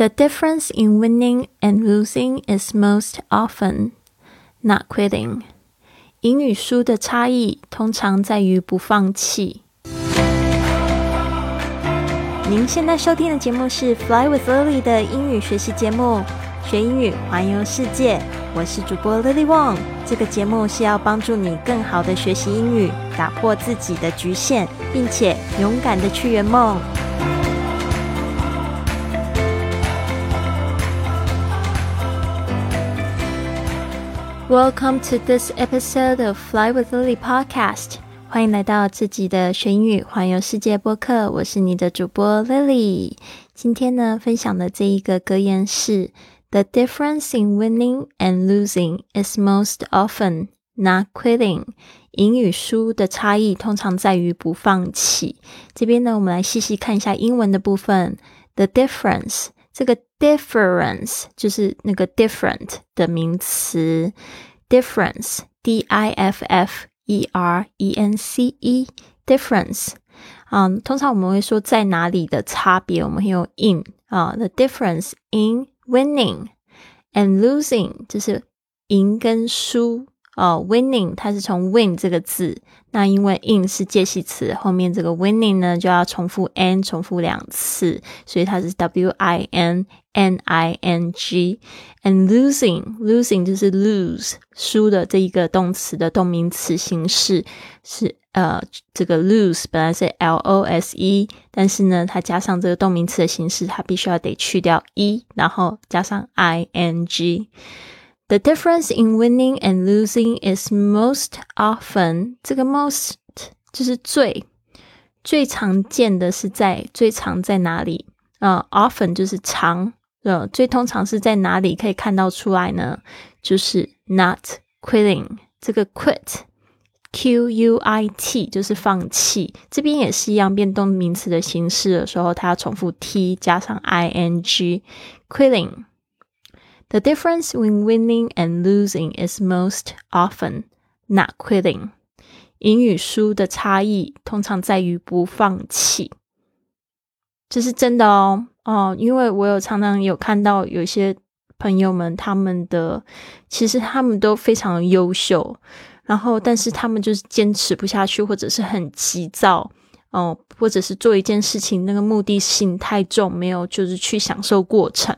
The difference in winning and losing is most often not quitting. 赢与输的差异通常在于不放弃。您现在收听的节目是《Fly with Lily》的英语学习节目，学英语环游世界。我是主播 Lily Wong。这个节目是要帮助你更好的学习英语，打破自己的局限，并且勇敢的去圆梦。 Welcome to this episode of Fly with Lily podcast。欢迎来到这集的学英语环游世界播客。我是你的主播 Lily。今天呢，分享的这一个格言是：The difference in winning and losing is most often not quitting。赢与输的差异通常在于不放弃。这边呢，我们来细细看一下英文的部分。The difference。这个 difference 就是那个 different 的名词，difference，d i f f e r e n c e，difference，嗯，通常我们会说在哪里的差别，我们会用 in 啊，the difference in winning and losing，就是赢跟输。 哦，winning 它是从 win 这个字，那因为 in 是介系词，后面这个 winning 呢就要重复 n 重复两次，所以它是 w i n n i n g。and losing losing 就是 lose 输的这一个动词的动名词形式是呃这个 lose 本来是 l o s e，但是呢它加上这个动名词的形式，它必须要得去掉 e，然后加上 i n g。The difference in winning and losing is most often 这个 most 就是最最常见的是在最常在哪里？呃，often 就是常，呃，最通常是在哪里可以看到出来呢？就是 not quitting 这个 quit q u i t 就是放弃，这边也是一样变动名词的形式的时候，它要重复 t 加上 i n g quitting。 The difference in winning and losing is most often not quitting. 赢与输的差异通常在于不放弃，这是真的哦哦，因为我有常常有看到有些朋友们，他们的其实他们都非常优秀，然后但是他们就是坚持不下去，或者是很急躁。哦，或者是做一件事情，那个目的性太重，没有就是去享受过程，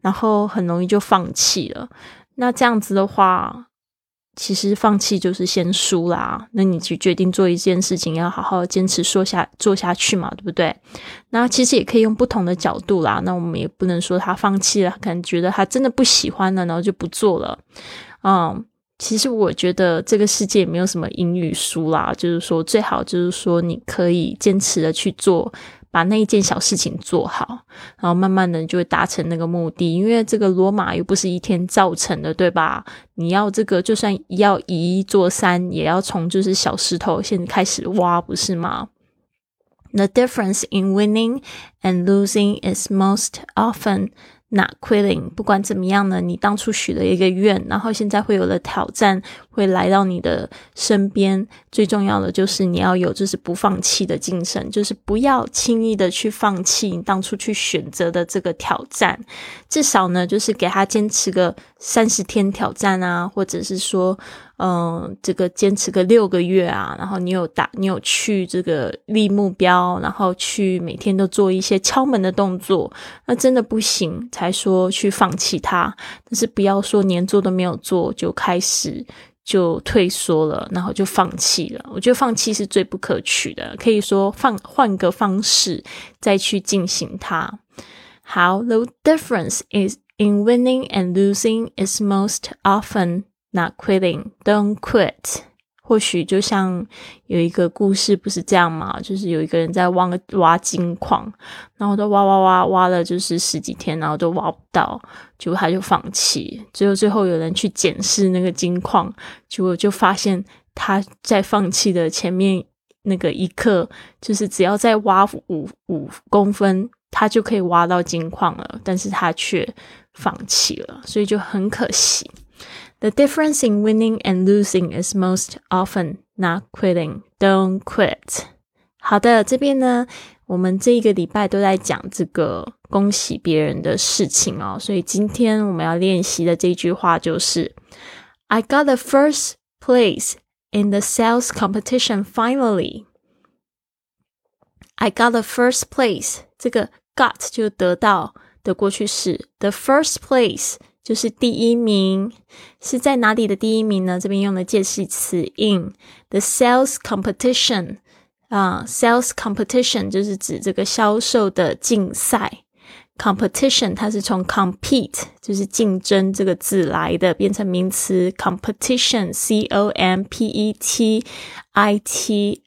然后很容易就放弃了。那这样子的话，其实放弃就是先输啦。那你去决定做一件事情，要好好坚持说下做下去嘛，对不对？那其实也可以用不同的角度啦。那我们也不能说他放弃了，可能觉得他真的不喜欢了，然后就不做了。嗯。其实我觉得这个世界没有什么英语书啦，就是说最好就是说你可以坚持的去做，把那一件小事情做好，然后慢慢的就会达成那个目的。因为这个罗马又不是一天造成的，对吧？你要这个就算要移一座山，也要从就是小石头先开始挖，不是吗？The difference in winning and losing is most often. Not quitting，不管怎么样呢，你当初许了一个愿，然后现在会有了挑战，会来到你的身边。最重要的就是你要有就是不放弃的精神，就是不要轻易的去放弃你当初去选择的这个挑战。至少呢，就是给他坚持个三十天挑战啊，或者是说。嗯，这个坚持个六个月啊，然后你有打，你有去这个立目标，然后去每天都做一些敲门的动作，那真的不行才说去放弃它。但是不要说连做都没有做就开始就退缩了，然后就放弃了。我觉得放弃是最不可取的，可以说放换个方式再去进行它。好，The difference is in winning and losing is most often. Not quitting, don't quit。或许就像有一个故事，不是这样吗？就是有一个人在挖挖金矿，然后都挖挖挖挖了，就是十几天，然后都挖不到，结果他就放弃。最后最后有人去检视那个金矿，结果就发现他在放弃的前面那个一刻，就是只要再挖五五公分，他就可以挖到金矿了，但是他却放弃了，所以就很可惜。The difference in winning and losing is most often not quitting. Don't quit. 好的，这边呢， 我们这一个礼拜都在讲这个恭喜别人的事情哦，所以今天我们要练习的这句话就是 "I got the first place in the sales competition finally." I got the first place，这个 got 就得到的过去式，the first place 就是第一名，是在哪里的第一名呢？这边用的介系词 in the sales competition。啊，sales competition 就是指这个销售的竞赛。competition 它是从 compete 就是竞争这个字来的，变成名词 competition，c o m p e t i t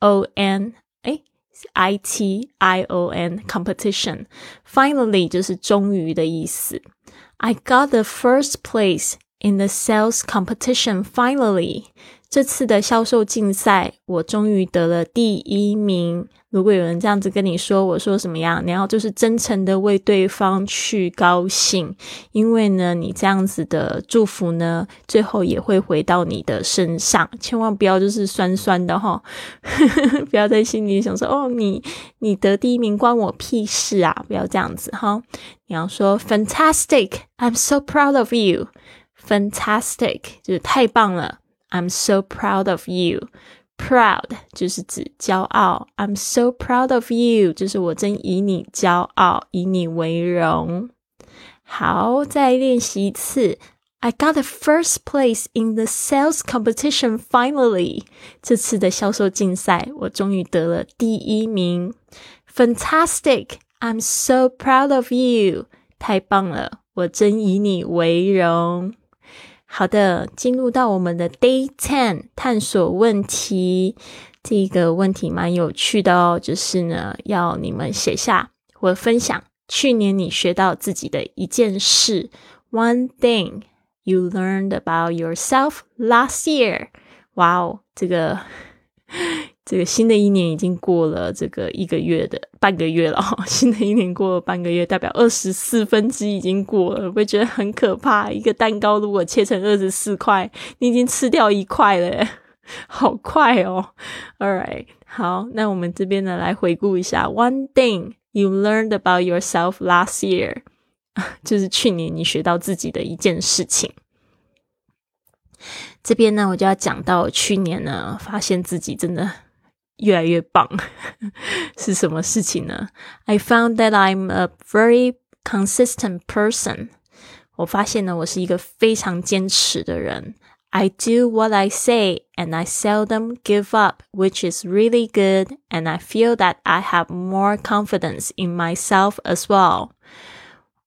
o n，哎，i t i o n competition。Finally 就是终于的意思。I got the first place in the sales competition. Finally. 这次的销售竞赛，我终于得了第一名。如果有人这样子跟你说，我说什么样？你要就是真诚的为对方去高兴，因为呢，你这样子的祝福呢，最后也会回到你的身上。千万不要就是酸酸的哈，不要在心里想说哦，你你得第一名关我屁事啊！不要这样子哈，你要说 Fantastic，I'm so proud of you。Fantastic 就是太棒了。I'm so proud of you. Proud 就是指骄傲。I'm so proud of you，就是我真以你骄傲，以你为荣。好，再练习一次。I got the first place in the sales competition. Finally，这次的销售竞赛，我终于得了第一名。Fantastic! I'm so proud of you. 太棒了，我真以你为荣。 好的，进入到我们的 Day Ten 探索问题。这个问题蛮有趣的哦，就是呢，要你们写下或分享去年你学到自己的一件事。One thing you learned about yourself last year。哇哦，这个。这个新的一年已经过了这个一个月的半个月了哈，新的一年过了半个月，代表二十四分之已经过了，会觉得很可怕。一个蛋糕如果切成二十四块，你已经吃掉一块了，好快哦。All right，好，那我们这边呢来回顾一下，One thing you learned about yourself last year，就是去年你学到自己的一件事情。这边呢，我就要讲到去年呢，发现自己真的。越来越棒是什么事情呢？I found that I'm a very consistent person。我发现呢，我是一个非常坚持的人。I do what I say and I seldom give up, which is really good. And I feel that I have more confidence in myself as well.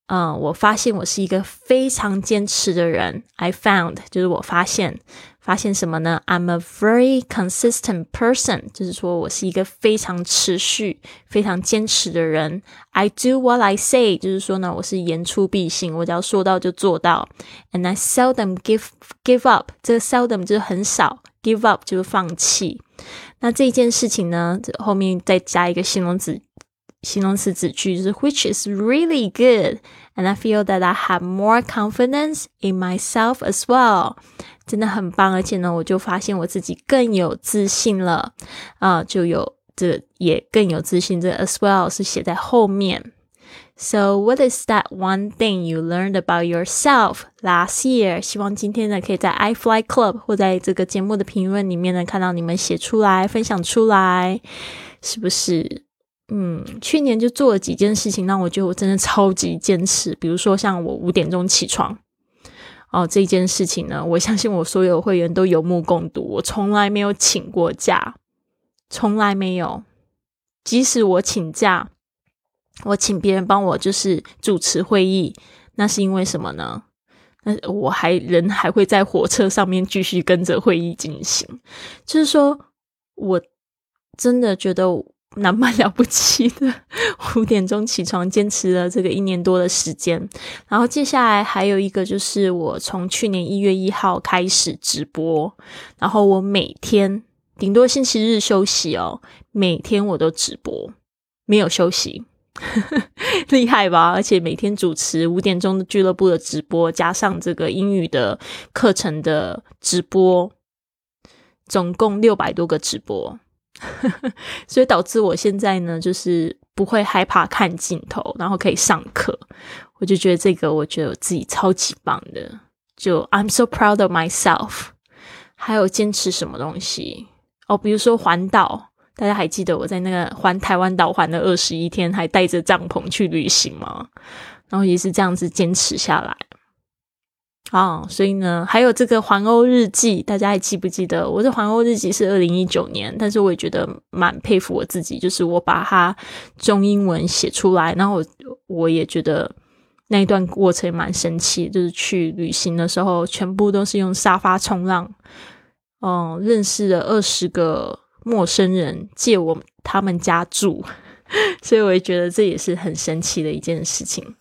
嗯，我发现我是一个非常坚持的人。I found 就是我发现。发现什么呢？I'm a very consistent person，就是说我是一个非常持续、非常坚持的人。I do what I say，就是说呢，我是言出必行，我只要说到就做到。And I seldom give give up，这个 seldom 就是很少，give up 就是放弃。那这件事情呢，后面再加一个形容词，形容词子句就是 which is really good。And I feel that I have more confidence in myself as well. 真的很棒，而且呢，我就发现我自己更有自信了啊，就有这也更有自信。这 as well 是写在后面。So what is that one thing you learned about yourself last year？希望今天呢，可以在 iFly Club 或在这个节目的评论里面呢，看到你们写出来、分享出来，是不是？ 嗯，去年就做了几件事情，让我觉得我真的超级坚持。比如说，像我五点钟起床。哦，这件事情呢，我相信我所有会员都有目共睹。我从来没有请过假，从来没有。即使我请假，我请别人帮我就是主持会议，那是因为什么呢？那我还人还会在火车上面继续跟着会议进行。就是说，我真的觉得。那蛮了不起的，五点钟起床，坚持了这个一年多的时间。然后接下来还有一个，就是我从去年一月一号开始直播，然后我每天顶多星期日休息哦，每天我都直播，没有休息，厉害吧？而且每天主持五点钟的俱乐部的直播，加上这个英语的课程的直播，总共六百多个直播。所以导致我现在呢，就是不会害怕看镜头，然后可以上课。我就觉得这个，我觉得我自己超级棒的，就 I'm so proud of myself。还有坚持什么东西哦？比如说环岛，大家还记得我在那个环台湾岛环了二十一天，还带着帐篷去旅行吗？然后也是这样子坚持下来。啊，所以呢，还有这个环欧日记，大家还记不记得？我的环欧日记是二零一九年，但是我也觉得蛮佩服我自己，就是我把它中英文写出来，然后我也觉得那一段过程蛮神奇，就是去旅行的时候，全部都是用沙发冲浪。哦，认识了二十个陌生人，借我他们家住，所以我也觉得这也是很神奇的一件事情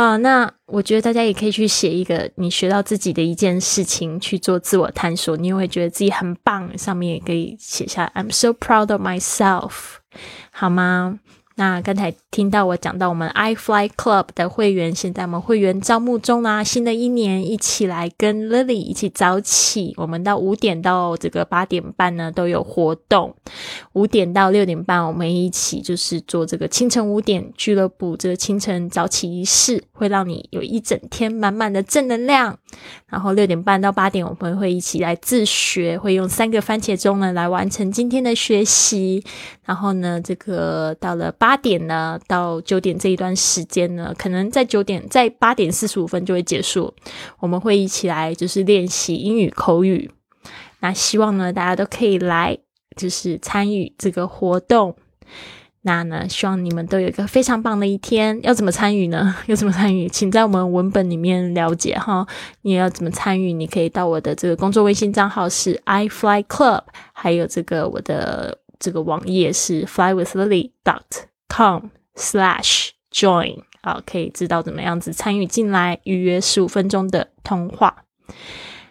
啊。那我觉得大家也可以去写一个你学到自己的一件事情去做自我探索，你也会觉得自己很棒。上面也可以写下 "I'm so proud of myself"，好吗？那刚才听到我讲到我们 iFly Club 的会员，现在我们会员招募中啦！新的一年一起来跟 Lily 一起早起，我们到五点到这个八点半呢都有活动，五点到六点半我们一起就是做这个清晨五点俱乐部，这个清晨早起仪式会让你有一整天满满的正能量。然后六点半到八点我们会一起来自学，会用三个番茄钟呢来完成今天的学习。然后呢，这个到了八点呢到九点这一段时间呢，可能在九点在八点四十五分就会结束。我们会一起来就是练习英语口语。那希望呢大家都可以来，就是参与这个活动。那呢，希望你们都有一个非常棒的一天。要怎么参与呢？要怎么参与？请在我们文本里面了解哈。你要怎么参与？你可以到我的这个工作微信账号是 i fly club，还有这个我的这个网页是 fly with lily dot com slash join，啊，可以知道怎么样子参与进来，预约十五分钟的通话。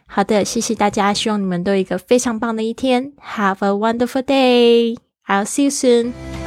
好的，谢谢大家，希望你们都有一个非常棒的一天。Have a wonderful day. I'll see you soon.